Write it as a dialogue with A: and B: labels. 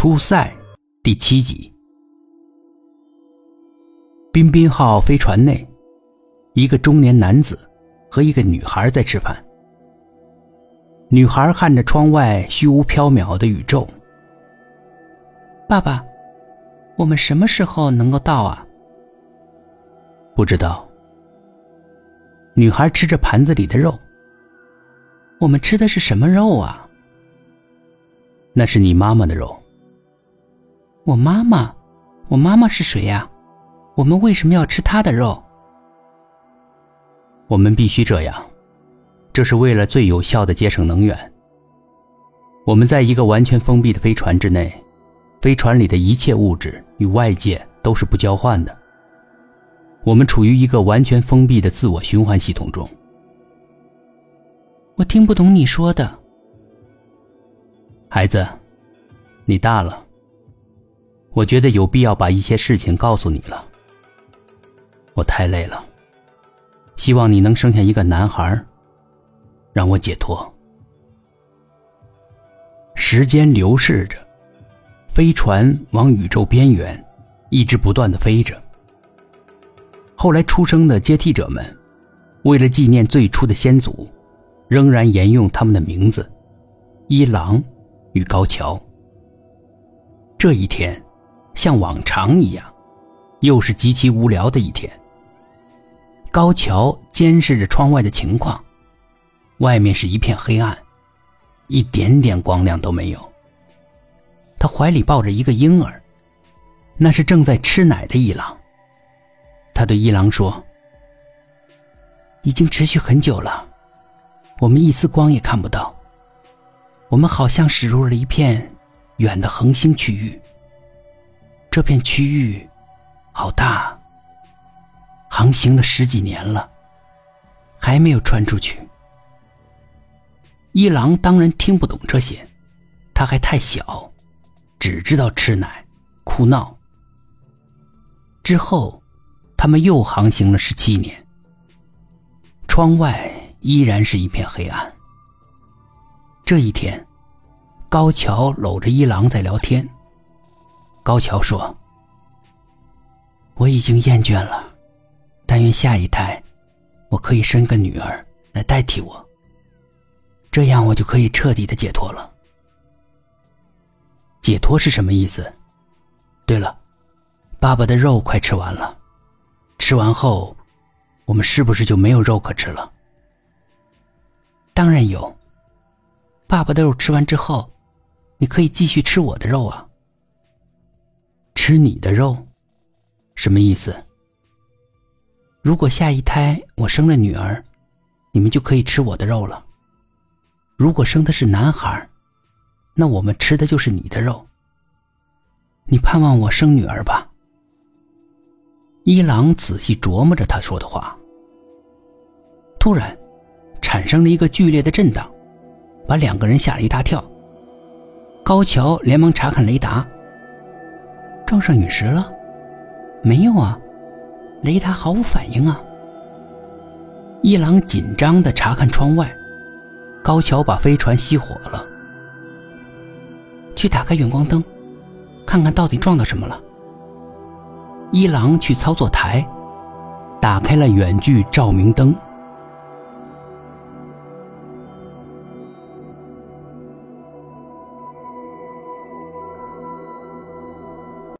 A: 出塞第七集。彬彬号飞船内，一个中年男子和一个女孩在吃饭。女孩看着窗外虚无缥缈的宇宙。
B: 爸爸，我们什么时候能够到啊？
A: 不知道。女孩吃着盘子里的肉。
B: 我们吃的是什么肉啊？
A: 那是你妈妈的肉。
B: 我妈妈，我妈妈是谁呀？我们为什么要吃她的肉？
A: 我们必须这样，这是为了最有效的节省能源。我们在一个完全封闭的飞船之内，飞船里的一切物质与外界都是不交换的。我们处于一个完全封闭的自我循环系统中。
B: 我听不懂你说的，
A: 孩子，你大了。我觉得有必要把一些事情告诉你了。我太累了，希望你能生下一个男孩，让我解脱。时间流逝着，飞船往宇宙边缘一直不断的飞着。后来出生的接替者们，为了纪念最初的先祖。仍然沿用他们的名字：一郎与高桥。这一天，像往常一样，又是极其无聊的一天。高桥监视着窗外的情况，外面是一片黑暗，一点点光亮都没有。他怀里抱着一个婴儿，那是正在吃奶的一郎。他对一郎说：“已经持续很久了。”我们一丝光也看不到。我们好像驶入了一片远的恒星区域。这片区域好大，航行了十几年了，还没有穿出去。一郎当然听不懂这些，他还太小，只知道吃奶、哭闹。之后，他们又航行了十七年。窗外。依然是一片黑暗。这一天，高桥搂着一郎在聊天。高桥说：“我已经厌倦了，但愿下一胎，我可以生个女儿来代替我。这样我就可以彻底的解脱了。解脱是什么意思？对了，爸爸的肉快吃完了，吃完后，我们是不是就没有肉可吃了？”
B: 当然有。爸爸的肉吃完之后，你可以继续吃我的肉啊。
A: 吃你的肉，什么意思？
B: 如果下一胎我生了女儿，你们就可以吃我的肉了。如果生的是男孩，那我们吃的就是你的肉。你盼望我生女儿吧？
A: 一郎仔细琢磨着他说的话，突然。产生了一个剧烈的震荡，把两个人吓了一大跳。高桥连忙查看雷达，
B: 撞上陨石了？没有啊，雷达毫无反应啊。
A: 一郎紧张的查看窗外，高桥把飞船熄火了。
B: 去打开远光灯，看看到底撞到什么了。
A: 一郎去操作台，打开了远距照明灯。